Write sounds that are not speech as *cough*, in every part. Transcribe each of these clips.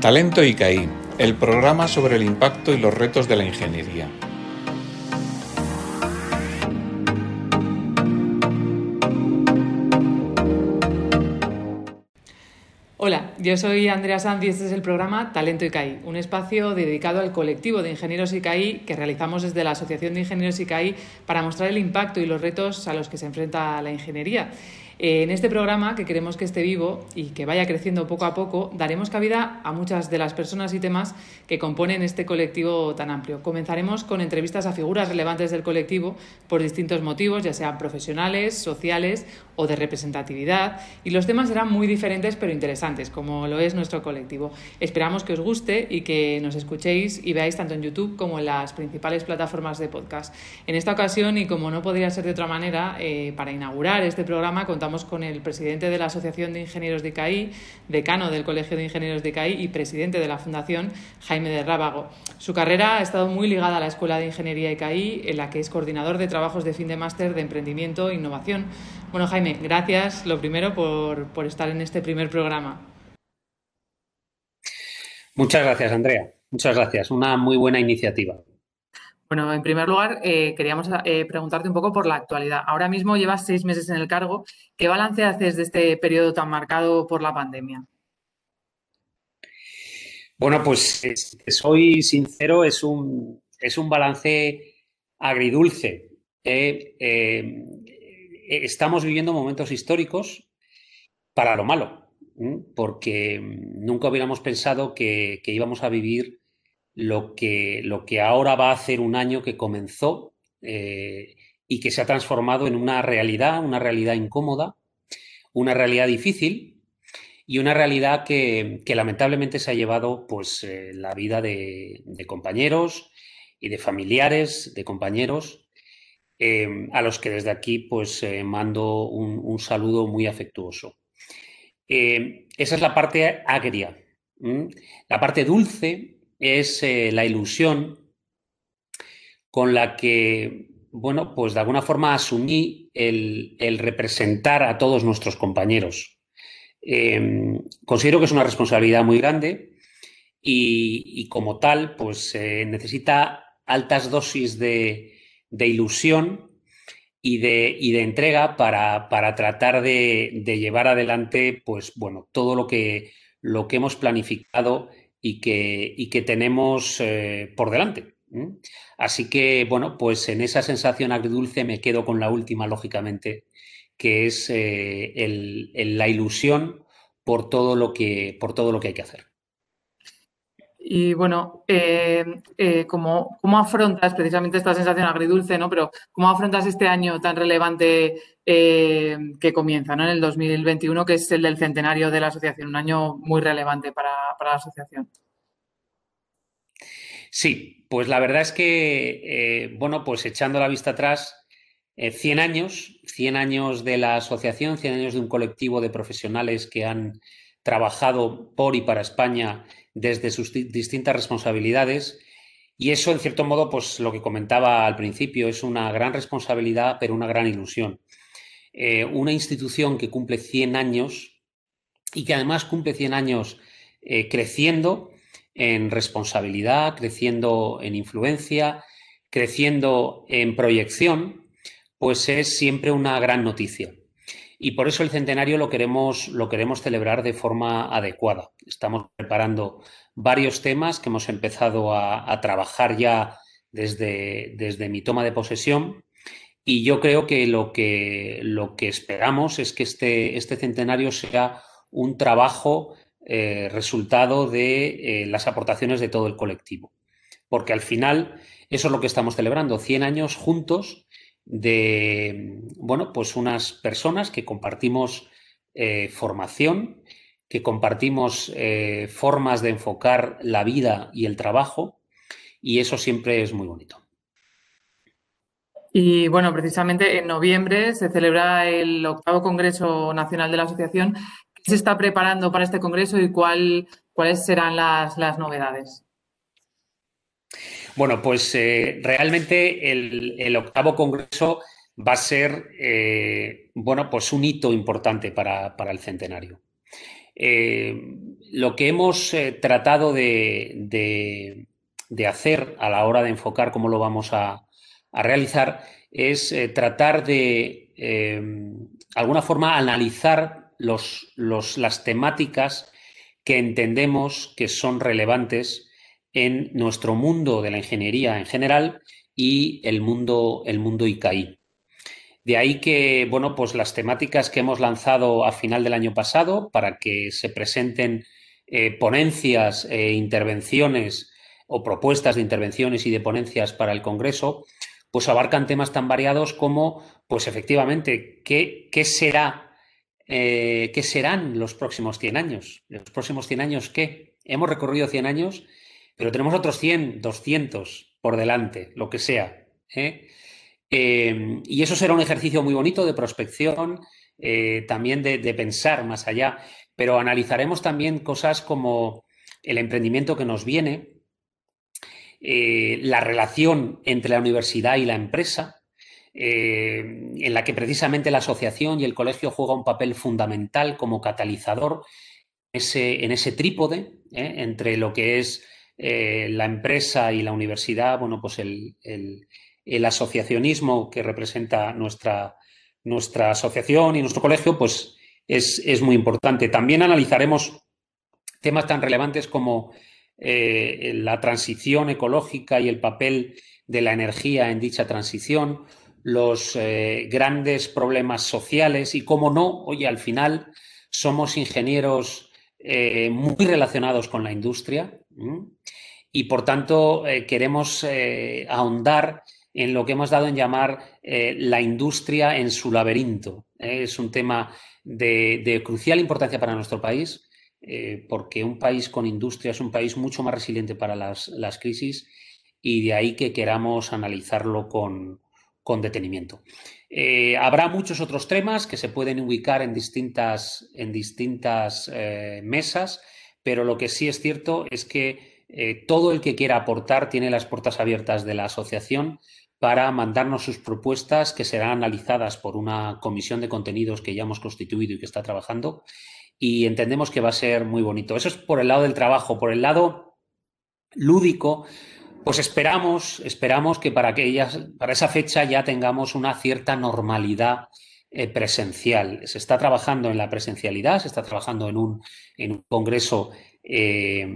Talento ICAI, el programa sobre el impacto y los retos de la ingeniería. Hola, yo soy Andrea Sanz y este es el programa Talento ICAI, un espacio dedicado al colectivo de ingenieros ICAI que realizamos desde la Asociación de Ingenieros ICAI para mostrar el impacto y los retos a los que se enfrenta la ingeniería. Eh, en este programa, que queremos que esté vivo y que vaya creciendo poco a poco, daremos cabida a muchas de las personas y temas que componen este colectivo tan amplio. Comenzaremos con entrevistas a figuras relevantes del colectivo por distintos motivos, ya sean profesionales, sociales o de representatividad, y los temas serán muy diferentes pero interesantes, como lo es nuestro colectivo. Esperamos que os guste y que nos escuchéis y veáis tanto en YouTube como en las principales plataformas de podcast. En esta ocasión, y como no podría ser de otra manera, eh, para inaugurar este programa contamos con el presidente de la Asociación de Ingenieros de ICAI, decano del Colegio de Ingenieros de ICAI y presidente de la Fundación, Jaime de Rábago. Su carrera ha estado muy ligada a la Escuela de Ingeniería ICAI, en la que es coordinador de trabajos de fin de máster de emprendimiento e innovación. Bueno, Jaime, gracias lo primero por, por estar en este primer programa. Muchas gracias, Andrea. Muchas gracias. Una muy buena iniciativa. Bueno, en primer lugar, eh, queríamos eh, preguntarte un poco por la actualidad. Ahora mismo llevas seis meses en el cargo. ¿Qué balance haces de este periodo tan marcado por la pandemia? Bueno, pues soy sincero, es un, es un balance agridulce. Eh, estamos viviendo momentos históricos para lo malo, porque nunca hubiéramos pensado que íbamos a vivir lo que, lo que ahora va a hacer un año que comenzó eh, y que se ha transformado en una realidad, una realidad incómoda, una realidad difícil y una realidad que, lamentablemente se ha llevado pues, eh, la vida de, compañeros y de familiares de compañeros, eh, a los que desde aquí pues, mando un, saludo muy afectuoso. esa es la parte agria. La parte dulce es eh, la ilusión con la que, bueno, pues de alguna forma asumí el, representar a todos nuestros compañeros. Em, considero que es una responsabilidad muy grande y, como tal, pues necesita altas dosis de, ilusión y de, de entrega para, tratar de, llevar adelante, pues bueno, todo lo que, lo que hemos planificado y que, que tenemos eh, por delante. Así que, bueno, pues en esa sensación agridulce me quedo con la última, lógicamente, que es eh, la ilusión por todo, lo que, por todo lo que hay que hacer. Y bueno, eh, ¿cómo, afrontas precisamente esta sensación agridulce, ¿no? Pero ¿cómo afrontas este año tan relevante que comienza, ¿no? En el 2021, que es el del centenario de la asociación, un año muy relevante para, la asociación. Sí, pues la verdad es que, eh, bueno, pues echando la vista atrás, 100 eh, años, 100 años de la asociación, 100 años de un colectivo de profesionales que han trabajado por y para España desde sus distintas responsabilidades. Y eso, en cierto modo, pues lo que comentaba al principio, es una gran responsabilidad, pero una gran ilusión. Eh, una institución que cumple 100 años y que además cumple 100 años eh, creciendo en responsabilidad, creciendo en influencia, creciendo en proyección, pues es siempre una gran noticia. Y por eso el centenario lo queremos, lo queremos celebrar de forma adecuada. Estamos preparando varios temas que hemos empezado a, trabajar ya desde, desde mi toma de posesión y yo creo que lo que, lo que esperamos es que este, este centenario sea un trabajo eh, resultado de eh, las aportaciones de todo el colectivo. Porque al final eso es lo que estamos celebrando, 100 años juntos de, bueno, pues unas personas que compartimos eh, formación, que compartimos formas de enfocar la vida y el trabajo, y eso siempre es muy bonito. Y bueno, precisamente en noviembre se celebra el octavo Congreso Nacional de la Asociación. ¿Qué se está preparando para este Congreso y cuál, cuáles serán las, novedades? Bueno, pues eh, realmente el, octavo Congreso va a ser, eh, bueno, pues un hito importante para, el centenario. Eh, lo que hemos tratado de, hacer a la hora de enfocar cómo lo vamos a, realizar es tratar de, em, alguna forma, analizar las temáticas que entendemos que son relevantes en nuestro mundo de la ingeniería en general y el mundo, el mundo ICAI. De ahí que, bueno, pues las temáticas que hemos lanzado a final del año pasado para que se presenten eh, ponencias e intervenciones o propuestas de intervenciones y de ponencias para el Congreso, pues abarcan temas tan variados como, pues efectivamente, ¿qué, qué será, eh, qué serán los próximos 100 años? ¿Los próximos 100 años qué? Hemos recorrido 100 años, pero tenemos otros 100, 200 por delante, lo que sea. ¿eh? Eh, y eso será un ejercicio muy bonito de prospección, eh, también de, pensar más allá, pero analizaremos también cosas como el emprendimiento que nos viene, la relación entre la universidad y la empresa, en la que precisamente la asociación y el colegio juega un papel fundamental como catalizador en ese trípode entre lo que es la empresa y la universidad, bueno, pues el el asociacionismo que representa nuestra, nuestra asociación y nuestro colegio, pues es, muy importante. También analizaremos temas tan relevantes como eh, la transición ecológica y el papel de la energía en dicha transición, los eh, grandes problemas sociales y, cómo no, oye, al final somos ingenieros eh, muy relacionados con la industria y, por tanto, queremos ahondar en lo que hemos dado en llamar eh, la industria en su laberinto. ¿eh? Es un tema de, crucial importancia para nuestro país, eh, porque un país con industria es un país mucho más resiliente para las, crisis y de ahí que queramos analizarlo con, detenimiento. habrá muchos otros temas que se pueden ubicar en distintas, en distintas mesas, pero lo que sí es cierto es que todo el que quiera aportar tiene las puertas abiertas de la asociación para mandarnos sus propuestas que serán analizadas por una comisión de contenidos que ya hemos constituido y que está trabajando. Y entendemos que va a ser muy bonito. Eso es por el lado del trabajo. Por el lado lúdico, pues esperamos, esperamos que para, para esa fecha ya tengamos una cierta normalidad eh, presencial. Se está trabajando en la presencialidad, se está trabajando en un, en un congreso eh,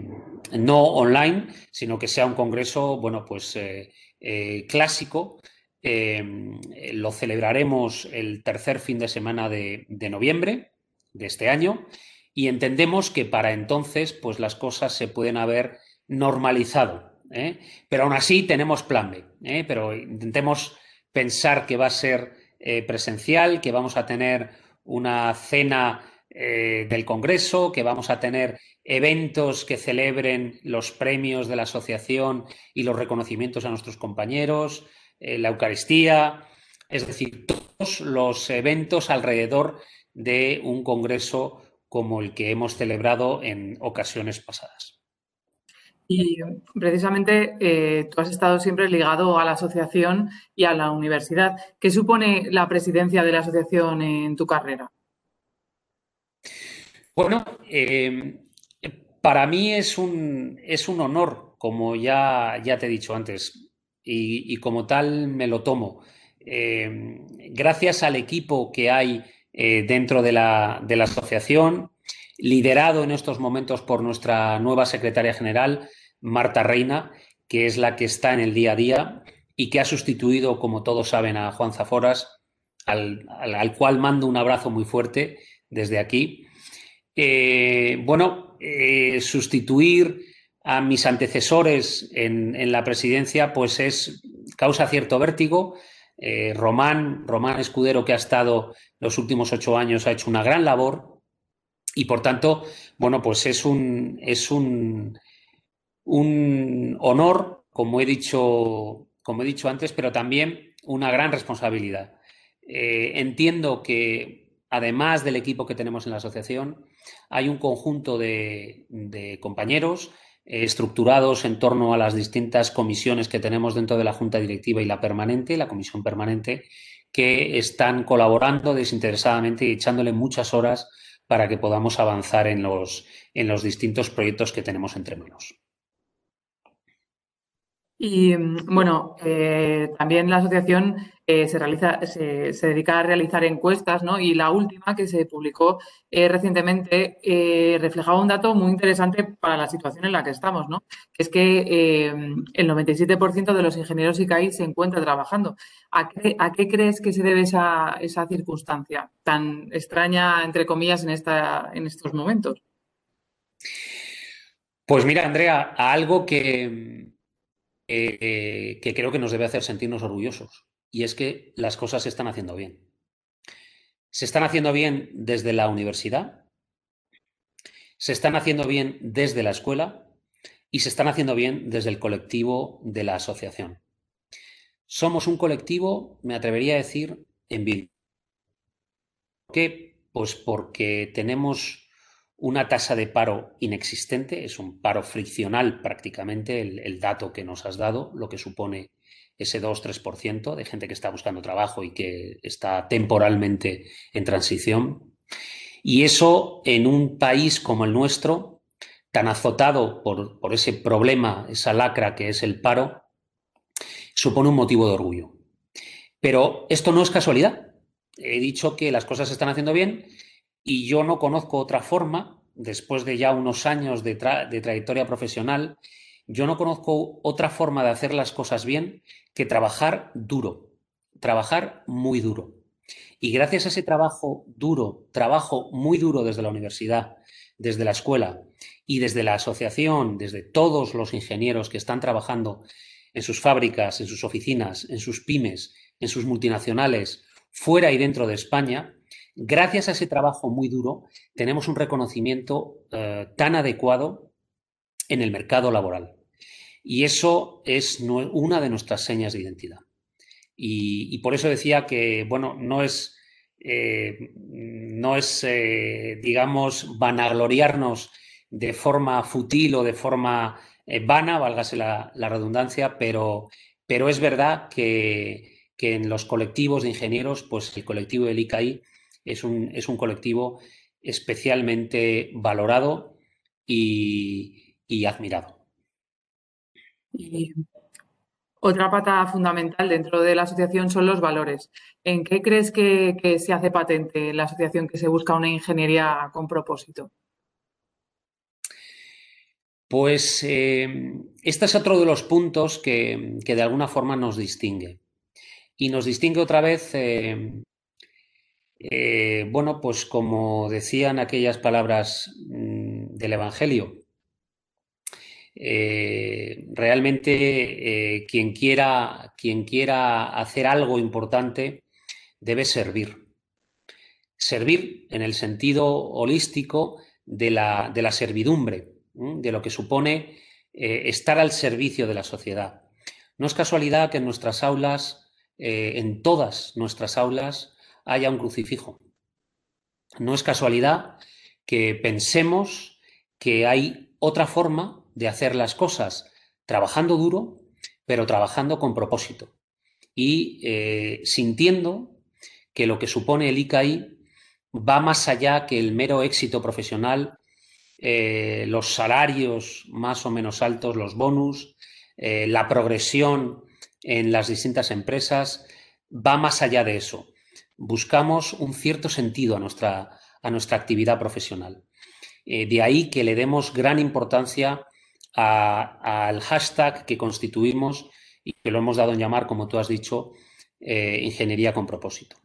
no online, sino que sea un congreso, bueno, pues eh, clásico. Lo celebraremos el tercer fin de semana de, noviembre de este año y entendemos que para entonces pues las cosas se pueden haber normalizado. Pero aún así tenemos plan B, pero intentemos pensar que va a ser presencial, que vamos a tener una cena del Congreso, que vamos a tener eventos que celebren los premios de la asociación y los reconocimientos a nuestros compañeros, eh, la Eucaristía, es decir, todos los eventos alrededor de un congreso como el que hemos celebrado en ocasiones pasadas. Y precisamente eh, tú has estado siempre ligado a la asociación y a la universidad. ¿Qué supone la presidencia de la asociación en tu carrera? Bueno, eh, para mí es un, es un honor, como ya, ya te he dicho antes, y, como tal me lo tomo. Eh, gracias al equipo que hay dentro de la, de la, asociación, liderado en estos momentos por nuestra nueva secretaria general, Marta Reina, que es la que está en el día a día y que ha sustituido, como todos saben, a Juan Zaforas, al, al, cual mando un abrazo muy fuerte desde aquí. Eh, bueno, eh, sustituir a mis antecesores en, la presidencia, pues es causa cierto vértigo. Eh, Román, Román Escudero, que ha estado los últimos ocho años, ha hecho una gran labor y por tanto, bueno, pues es un, es un, un honor, como he dicho, como he dicho antes, pero también una gran responsabilidad. Eh, entiendo que además del equipo que tenemos en la asociación, hay un conjunto de, compañeros eh, estructurados en torno a las distintas comisiones que tenemos dentro de la Junta Directiva y la permanente, la comisión permanente, que están colaborando desinteresadamente y echándole muchas horas para que podamos avanzar en los, en los distintos proyectos que tenemos entre manos. Y bueno, eh, también la asociación eh, se, realiza, se, dedica a realizar encuestas, ¿no? Y la última que se publicó eh, recientemente reflejaba un dato muy interesante para la situación en la que estamos, ¿no? Que es que el 97% de los ingenieros ICAI se encuentra trabajando. ¿A qué, ¿A qué, crees que se debe esa, esa circunstancia tan extraña, entre comillas, en, esta, en estos momentos? Pues mira, Andrea, a algo que, eh, que creo que nos debe hacer sentirnos orgullosos. Y es que las cosas se están haciendo bien. Se están haciendo bien desde la universidad, se están haciendo bien desde la escuela y se están haciendo bien desde el colectivo de la asociación. Somos un colectivo, me atrevería a decir, en vida. ¿Por qué? Pues porque tenemos una tasa de paro inexistente, es un paro friccional prácticamente el, dato que nos has dado, lo que supone ese 2-3% de gente que está buscando trabajo y que está temporalmente en transición. Y eso en un país como el nuestro, tan azotado por, por ese problema, esa lacra que es el paro, supone un motivo de orgullo. Pero esto no es casualidad. He dicho que las cosas se están haciendo bien y yo no conozco otra forma, después de ya unos años de, trayectoria profesional, yo no conozco otra forma de hacer las cosas bien que trabajar duro, trabajar muy duro. Y gracias a ese trabajo duro, trabajo muy duro desde la universidad, desde la escuela y desde la asociación, desde todos los ingenieros que están trabajando en sus fábricas, en sus oficinas, en sus pymes, en sus multinacionales, fuera y dentro de España, Gracias a ese trabajo muy duro, tenemos un reconocimiento eh, tan adecuado en el mercado laboral. Y eso es una de nuestras señas de identidad. Y, por eso decía que, bueno, no es, eh, no es eh, digamos, vanagloriarnos de forma futil o de forma vana, válgase la, redundancia, pero, pero es verdad que, que, en los colectivos de ingenieros, pues el colectivo del ICAI es un, es un colectivo especialmente valorado y, admirado. Y otra pata fundamental dentro de la asociación son los valores. ¿En qué crees que, se hace patente la asociación que se busca una ingeniería con propósito? Pues eh, este es otro de los puntos que, de alguna forma nos distingue. Y nos distingue otra vez eh, eh, bueno, pues como decían aquellas palabras mm, del Evangelio, eh, realmente eh, quien, quiera, quien quiera hacer algo importante debe servir. Servir en el sentido holístico de la, de la servidumbre, de lo que supone estar al servicio de la sociedad. No es casualidad que en nuestras aulas, en todas nuestras aulas, haya un crucifijo. No es casualidad que pensemos que hay otra forma de hacer las cosas trabajando duro, pero trabajando con propósito y eh, sintiendo que lo que supone el ICAI va más allá que el mero éxito profesional, eh, los salarios más o menos altos, los bonus, eh, la progresión en las distintas empresas, va más allá de eso buscamos un cierto sentido a nuestra, a nuestra actividad profesional. Eh, de ahí que le demos gran importancia al hashtag que constituimos y que lo hemos dado en llamar, como tú has dicho, eh, ingeniería con propósito.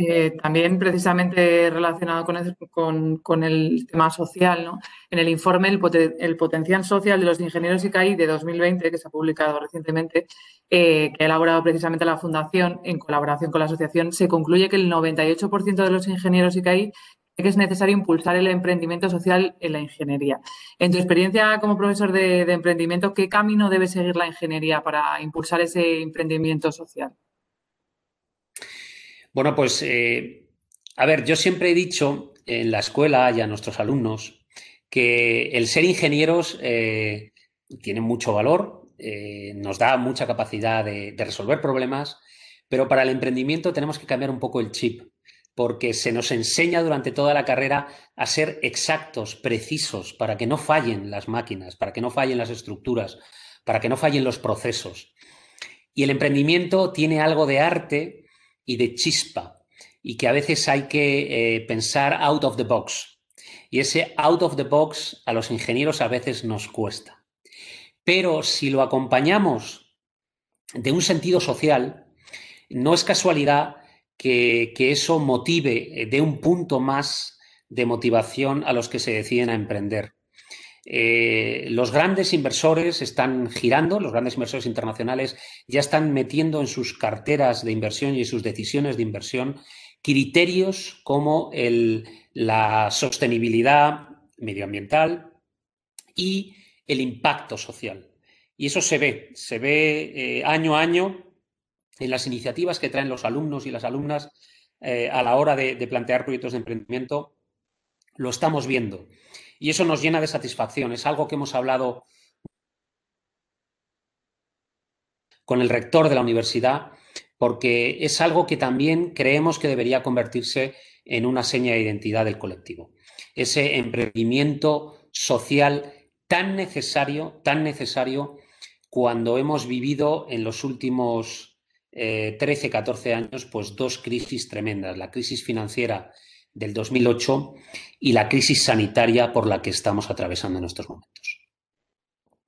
Eh, también precisamente relacionado con el, tema social, ¿no? en el informe el, potencial social de los ingenieros ICAI de 2020, que se ha publicado recientemente, eh, que ha elaborado precisamente la Fundación en colaboración con la asociación, se concluye que el 98% de los ingenieros ICAI que es necesario impulsar el emprendimiento social en la ingeniería. En tu experiencia como profesor de emprendimiento, ¿qué camino debe seguir la ingeniería para impulsar ese emprendimiento social? Bueno, pues, eh, a ver, yo siempre he dicho en la escuela y a nuestros alumnos que el ser ingenieros eh, tiene mucho valor, eh, nos da mucha capacidad de, resolver problemas, pero para el emprendimiento tenemos que cambiar un poco el chip. porque se nos enseña durante toda la carrera a ser exactos, precisos, para que no fallen las máquinas, para que no fallen las estructuras, para que no fallen los procesos. Y el emprendimiento tiene algo de arte y de chispa, y que a veces hay que eh, pensar out of the box. Y ese out of the box a los ingenieros a veces nos cuesta. Pero si lo acompañamos de un sentido social, no es casualidad que, eso motive, eh, de un punto más de motivación a los que se deciden a emprender. Eh, los grandes inversores están girando, los grandes inversores internacionales ya están metiendo en sus carteras de inversión y en sus decisiones de inversión criterios como la sostenibilidad medioambiental y el impacto social. Y eso se ve, se ve eh, año a año en las iniciativas que traen los alumnos y las alumnas eh, a la hora de, plantear proyectos de emprendimiento, lo estamos viendo. Y eso nos llena de satisfacción. Es algo que hemos hablado con el rector de la universidad, porque es algo que también creemos que debería convertirse en una seña de identidad del colectivo. Ese emprendimiento social tan necesario, tan necesario cuando hemos vivido en los últimos 13, eh, 14 años, pues dos crisis tremendas, la crisis financiera del 2008 y la crisis sanitaria por la que estamos atravesando en estos momentos.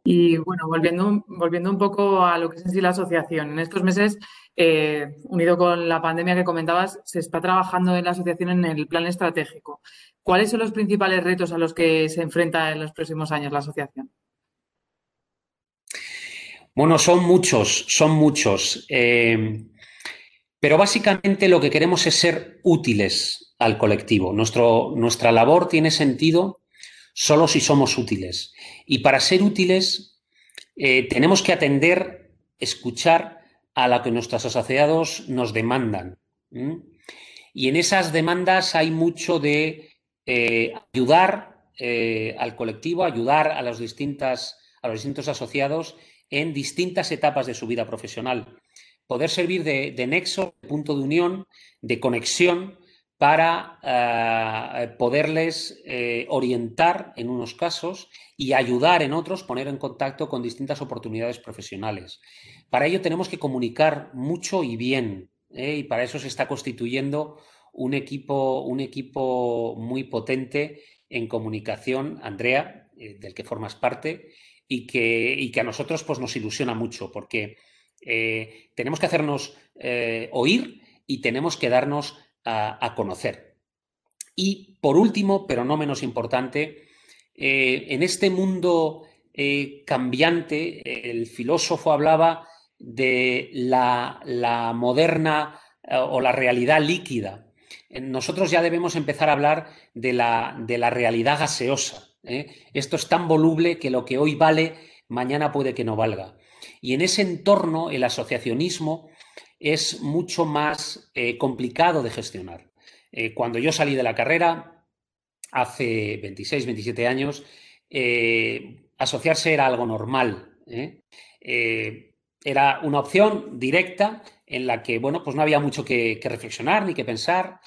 Y bueno, volviendo, volviendo un poco a lo que es en sí la asociación, en estos meses, eh, unido con la pandemia que comentabas, se está trabajando en la asociación en el plan estratégico. ¿Cuáles son los principales retos a los que se enfrenta en los próximos años la asociación? Bueno, son muchos, son muchos. Eh, pero básicamente lo que queremos es ser útiles al colectivo. Nuestro, nuestra labor tiene sentido solo si somos útiles. Y para ser útiles eh, tenemos que atender, escuchar a lo que nuestros asociados nos demandan. Y en esas demandas hay mucho de eh, ayudar al colectivo, ayudar a, las distintas, a los distintos asociados en distintas etapas de su vida profesional. Poder servir de, nexo, de punto de unión, de conexión para eh, poderles eh, orientar en unos casos y ayudar en otros, poner en contacto con distintas oportunidades profesionales. Para ello tenemos que comunicar mucho y bien, ¿eh? y para eso se está constituyendo un equipo, un equipo muy potente en comunicación, Andrea, del que formas parte, y que, que a nosotros pues, nos ilusiona mucho porque tenemos que hacernos oír y tenemos que darnos a, conocer. Y por último, pero no menos importante, eh, en este mundo cambiante, el filósofo hablaba de la, la moderna o la realidad líquida. Nosotros ya debemos empezar a hablar de la, de la realidad gaseosa. ¿eh? Esto es tan voluble que lo que hoy vale, mañana puede que no valga. Y en ese entorno el asociacionismo es mucho más eh, complicado de gestionar. Eh, cuando yo salí de la carrera, hace 26, 27 años, asociarse era algo normal. era una opción directa en la que, bueno, pues no había mucho que reflexionar ni que pensar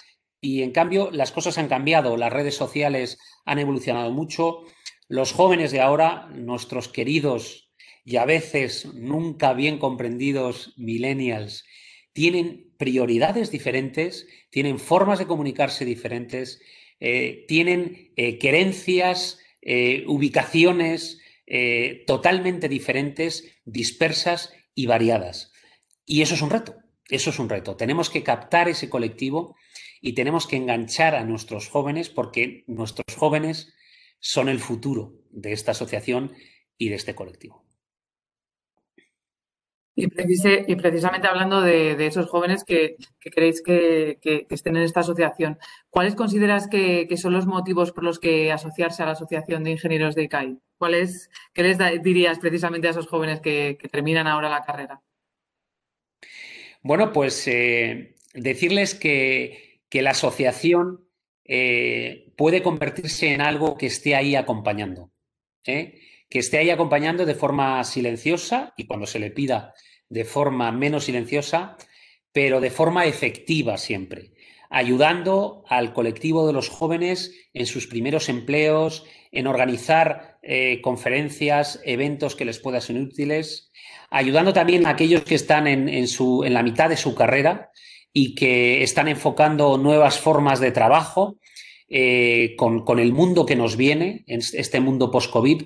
y en cambio las cosas han cambiado, las redes sociales han evolucionado mucho, los jóvenes de ahora, nuestros queridos y a veces nunca bien comprendidos millennials, tienen prioridades diferentes, tienen formas de comunicarse diferentes, eh, tienen eh, querencias, eh, ubicaciones totalmente diferentes, dispersas y variadas. Y eso es un reto, eso es un reto. Tenemos que captar ese colectivo y tenemos que enganchar a nuestros jóvenes porque nuestros jóvenes son el futuro de esta asociación y de este colectivo. Y, precisamente hablando de, esos jóvenes que, queréis que, estén en esta asociación, ¿cuáles consideras que, son los motivos por los que asociarse a la Asociación de Ingenieros de ICAI? ¿Cuáles, ¿Qué les dirías precisamente a esos jóvenes que, terminan ahora la carrera? Bueno, pues eh, decirles que, que la asociación eh, puede convertirse en algo que esté ahí acompañando, ¿eh? Que esté ahí acompañando de forma silenciosa y cuando se le pida de forma menos silenciosa, pero de forma efectiva siempre. ayudando al colectivo de los jóvenes en sus primeros empleos, en organizar eh, conferencias, eventos que les puedan ser útiles, ayudando también a aquellos que están en, su, en la mitad de su carrera y que están enfocando nuevas formas de trabajo eh, con, con, el mundo que nos viene, este mundo post-COVID,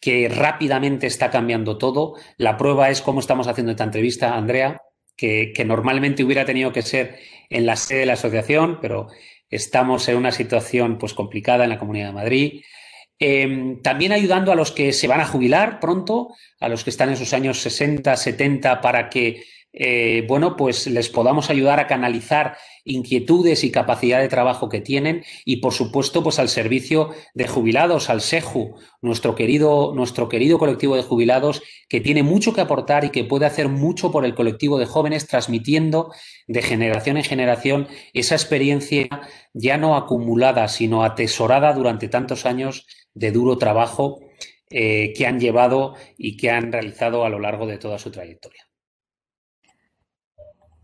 que rápidamente está cambiando todo. La prueba es cómo estamos haciendo esta entrevista, Andrea, que, normalmente hubiera tenido que ser en la sede de la asociación, pero estamos en una situación pues, complicada en la Comunidad de Madrid. Em, también ayudando a los que se van a jubilar pronto, a los que están en sus años 60, 70, para que eh, bueno, pues les podamos ayudar a canalizar inquietudes y capacidad de trabajo que tienen y, por supuesto, pues al servicio de jubilados, al SEJU, nuestro querido, nuestro querido colectivo de jubilados que tiene mucho que aportar y que puede hacer mucho por el colectivo de jóvenes, transmitiendo de generación en generación esa experiencia ya no acumulada, sino atesorada durante tantos años de duro trabajo eh, que han llevado y que han realizado a lo largo de toda su trayectoria.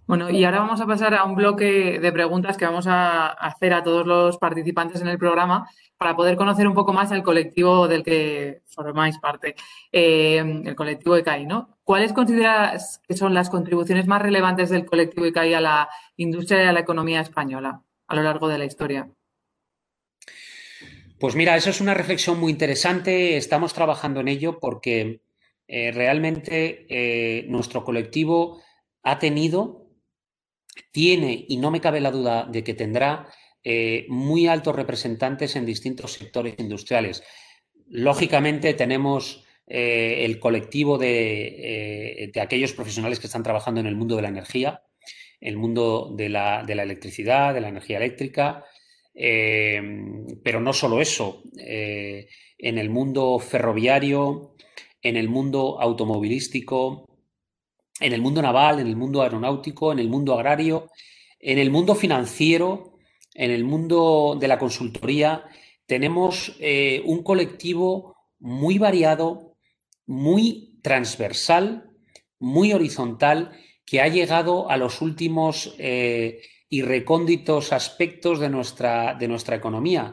Bueno, y ahora vamos a pasar a un bloque de preguntas que vamos a hacer a todos los participantes en el programa para poder conocer un poco más el colectivo del que formáis parte, eh, el colectivo ICAI, ¿no? ¿Cuáles consideras que son las contribuciones más relevantes del colectivo ICAI a la industria y a la economía española a lo largo de la historia? Pues mira, eso es una reflexión muy interesante. Estamos trabajando en ello porque eh, realmente eh, nuestro colectivo ha tenido tiene, y no me cabe la duda de que tendrá, eh, muy altos representantes en distintos sectores industriales. Lógicamente tenemos eh, el colectivo de, eh, de, aquellos profesionales que están trabajando en el mundo de la energía, el mundo de la electricidad, de la energía eléctrica, pero no solo eso, en el mundo ferroviario, en el mundo automovilístico, en el mundo naval, en el mundo aeronáutico, en el mundo agrario, en el mundo financiero, en el mundo de la consultoría. Tenemos eh, un colectivo muy variado, muy transversal, muy horizontal, que ha llegado a los últimos eh, y recónditos aspectos de nuestra, de nuestra economía.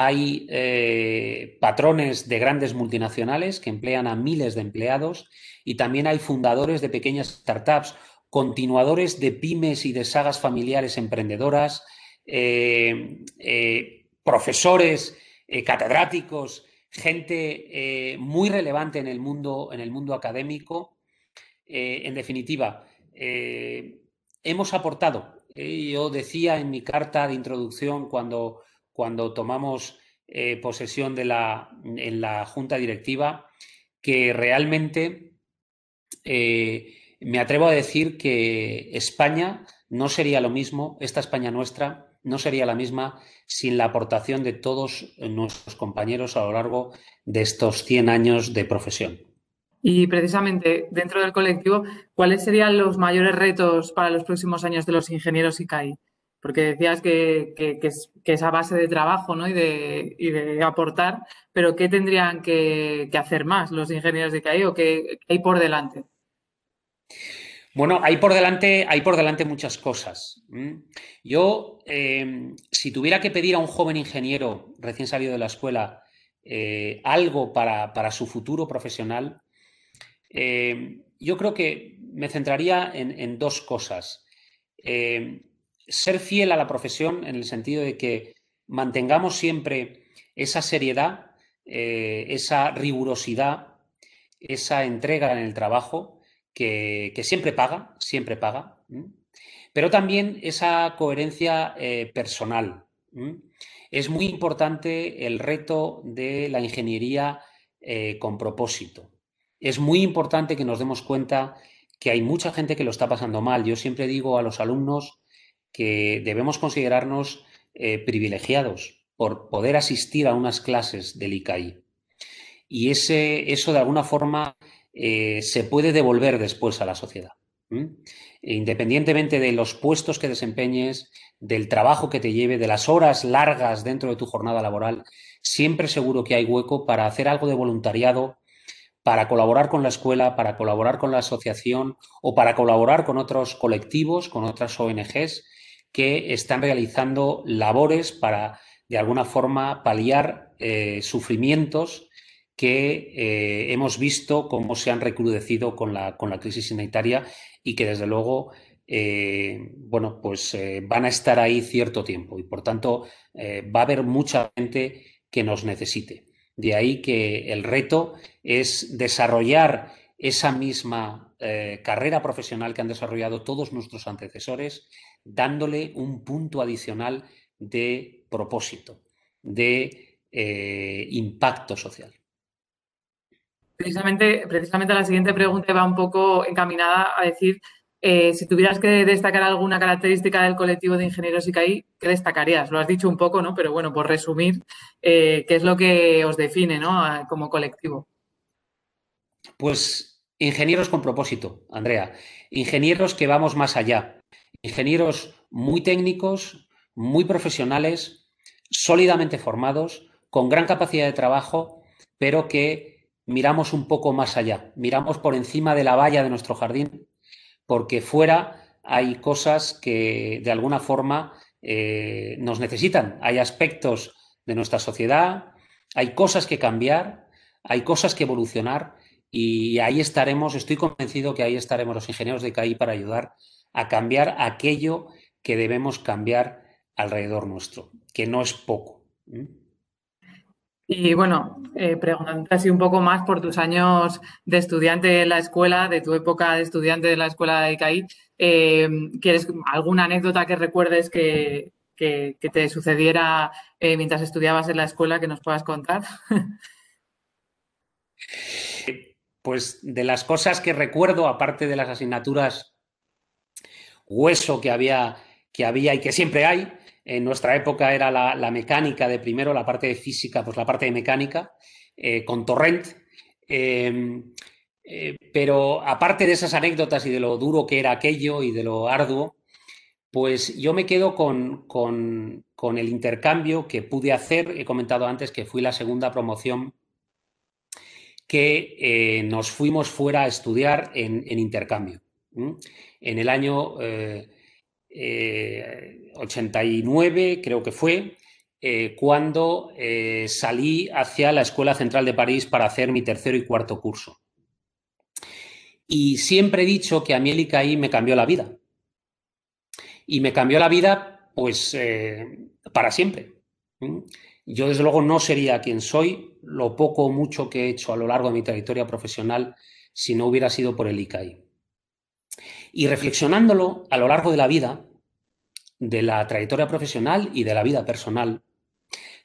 Hay eh, patrones de grandes multinacionales que emplean a miles de empleados y también hay fundadores de pequeñas startups, continuadores de pymes y de sagas familiares emprendedoras, eh, eh, profesores, catedráticos, gente muy relevante en el mundo, en el mundo académico. en definitiva, hemos aportado. yo decía en mi carta de introducción cuando cuando tomamos eh, posesión de la, en la junta directiva, que realmente eh, me atrevo a decir que España no sería lo mismo, esta España nuestra no sería la misma sin la aportación de todos nuestros compañeros a lo largo de estos 100 años de profesión. Y precisamente dentro del colectivo, ¿cuáles serían los mayores retos para los próximos años de los ingenieros ICAI? Porque decías que, que, es, esa base de trabajo ¿no? y, de, aportar, pero ¿qué tendrían que, hacer más los ingenieros de CAI o qué, hay por delante? Bueno, hay por delante, hay por delante muchas cosas. Yo, em, si tuviera que pedir a un joven ingeniero recién salido de la escuela eh, algo para, su futuro profesional, em, yo creo que me centraría en, en dos cosas. Em, ser fiel a la profesión en el sentido de que mantengamos siempre esa seriedad, eh, esa rigurosidad, esa entrega en el trabajo que, siempre paga, siempre paga, pero también esa coherencia eh, personal. Es muy importante el reto de la ingeniería eh, con propósito. Es muy importante que nos demos cuenta que hay mucha gente que lo está pasando mal. Yo siempre digo a los alumnos que debemos considerarnos eh, privilegiados por poder asistir a unas clases del ICAI. Y ese, eso de alguna forma eh, se puede devolver después a la sociedad. Independientemente de los puestos que desempeñes, del trabajo que te lleve, de las horas largas dentro de tu jornada laboral, siempre seguro que hay hueco para hacer algo de voluntariado, para colaborar con la escuela, para colaborar con la asociación o para colaborar con otros colectivos, con otras ONGs que están realizando labores para, de alguna forma, paliar eh, sufrimientos que eh, hemos visto cómo se han recrudecido con la, con la crisis sanitaria y que, desde luego, eh, bueno, pues van a estar ahí cierto tiempo y, por tanto, va a haber mucha gente que nos necesite. De ahí que el reto es desarrollar esa misma carrera profesional que han desarrollado todos nuestros antecesores, dándole un punto adicional de propósito, de eh, impacto social. Precisamente, precisamente la siguiente pregunta va un poco encaminada a decir eh, si tuvieras que destacar alguna característica del colectivo de ingenieros ICAI, ¿qué destacarías? Lo has dicho un poco, ¿no? Pero bueno, por resumir, eh, ¿qué es lo que os define, ¿no? Como colectivo. Pues ingenieros con propósito, Andrea. Ingenieros que vamos más allá. Ingenieros muy técnicos, muy profesionales, sólidamente formados, con gran capacidad de trabajo, pero que miramos un poco más allá. Miramos por encima de la valla de nuestro jardín porque fuera hay cosas que de alguna forma eh, nos necesitan. Hay aspectos de nuestra sociedad, hay cosas que cambiar, hay cosas que evolucionar y ahí estaremos, estoy convencido que ahí estaremos los ingenieros de CAI para ayudar a cambiar aquello que debemos cambiar alrededor nuestro, que no es poco. Y bueno, eh, preguntándote así un poco más por tus años de estudiante en la escuela, de tu época de estudiante de la escuela de ICAI, eh, ¿quieres alguna anécdota que recuerdes que, te sucediera eh, mientras estudiabas en la escuela que nos puedas contar? *laughs* Pues de las cosas que recuerdo, aparte de las asignaturas hueso que había, que había y que siempre hay, en nuestra época era la, mecánica de primero, la parte de física, pues la parte de mecánica, eh, con Torrent. Em, eh, pero aparte de esas anécdotas y de lo duro que era aquello y de lo arduo, pues yo me quedo con, el intercambio que pude hacer. He comentado antes que fui la segunda promoción que eh, nos fuimos fuera a estudiar en, intercambio. En el año 89, eh, creo que fue, eh, cuando eh, salí hacia la Escuela Central de París para hacer mi tercero y cuarto curso. Y siempre he dicho que a mí el ICAI me cambió la vida. Y me cambió la vida, pues, para siempre. Yo, desde luego, no sería quien soy, lo poco o mucho que he hecho a lo largo de mi trayectoria profesional, si no hubiera sido por el ICAI. Y reflexionándolo a lo largo de la vida, de la trayectoria profesional y de la vida personal,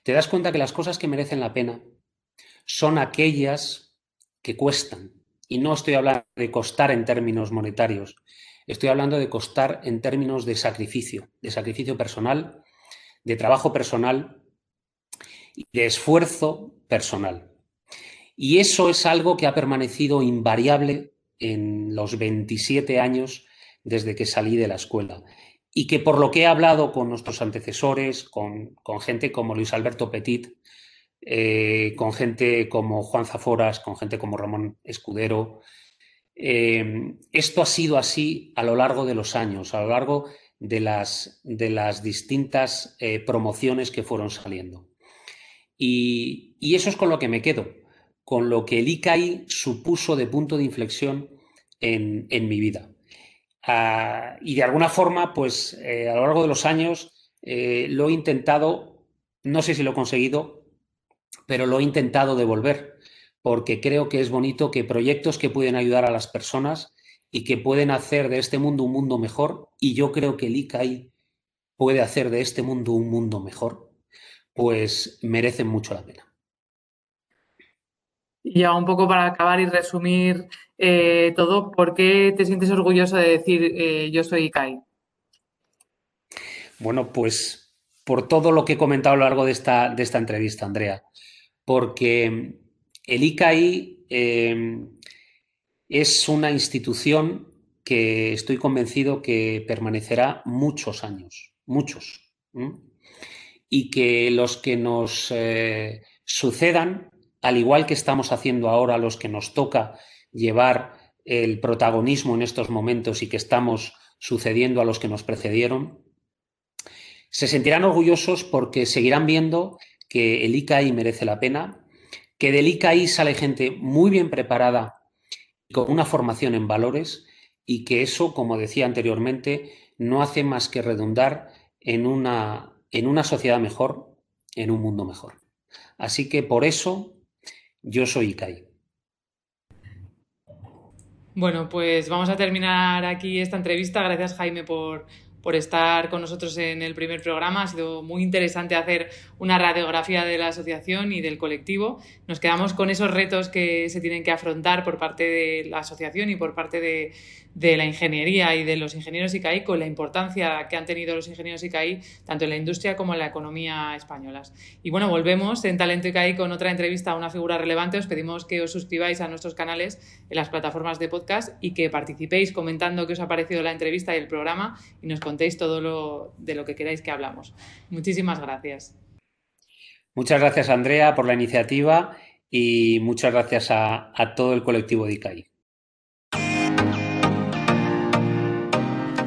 te das cuenta que las cosas que merecen la pena son aquellas que cuestan. Y no estoy hablando de costar en términos monetarios, estoy hablando de costar en términos de sacrificio, de sacrificio personal, de trabajo personal y de esfuerzo personal. Y eso es algo que ha permanecido invariable en los 27 años desde que salí de la escuela y que por lo que he hablado con nuestros antecesores, con, gente como Luis Alberto Petit, eh, con gente como Juan Zaforas, con gente como Ramón Escudero, eh, esto ha sido así a lo largo de los años, a lo largo de las, de las distintas eh, promociones que fueron saliendo. Y, eso es con lo que me quedo, con lo que el ICAI supuso de punto de inflexión en mi vida. Ah, y de alguna forma, pues eh, a lo largo de los años eh, lo he intentado, no sé si lo he conseguido, pero lo he intentado devolver, porque creo que es bonito que proyectos que pueden ayudar a las personas y que pueden hacer de este mundo un mundo mejor, y yo creo que el ICAI puede hacer de este mundo un mundo mejor, pues merecen mucho la pena. Y ya un poco para acabar y resumir eh, todo, ¿por qué te sientes orgulloso de decir eh, yo soy ICAI? Bueno, pues por todo lo que he comentado a lo largo de esta, de esta entrevista, Andrea, porque el ICAI em, es una institución que estoy convencido que permanecerá muchos años, muchos, y que los que nos eh, sucedan al igual que estamos haciendo ahora los que nos toca llevar el protagonismo en estos momentos y que estamos sucediendo a los que nos precedieron, Se sentirán orgullosos porque seguirán viendo que el ICAI merece la pena, que del ICAI sale gente muy bien preparada y con una formación en valores y que eso, como decía anteriormente, no hace más que redundar en una, en una sociedad mejor, en un mundo mejor. Así que por eso yo soy ICAI. Bueno, pues vamos a terminar aquí esta entrevista. Gracias, Jaime, por, por estar con nosotros en el primer programa. Ha sido muy interesante hacer una radiografía de la asociación y del colectivo. Nos quedamos con esos retos que se tienen que afrontar por parte de la asociación y por parte de, de la ingeniería y de los ingenieros ICAI con la importancia que han tenido los ingenieros ICAI tanto en la industria como en la economía españolas. Y bueno, volvemos en Talento ICAI con otra entrevista a una figura relevante. Os pedimos que os suscribáis a nuestros canales en las plataformas de podcast y que participéis comentando qué os ha parecido la entrevista y el programa y nos contéis todo lo de lo que queráis que hablamos. Muchísimas gracias. Muchas gracias, Andrea, por la iniciativa y muchas gracias a, a todo el colectivo de ICAI.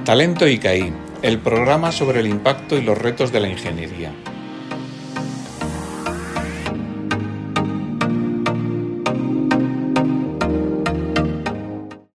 Talento ICAI, el programa sobre el impacto y los retos de la ingeniería.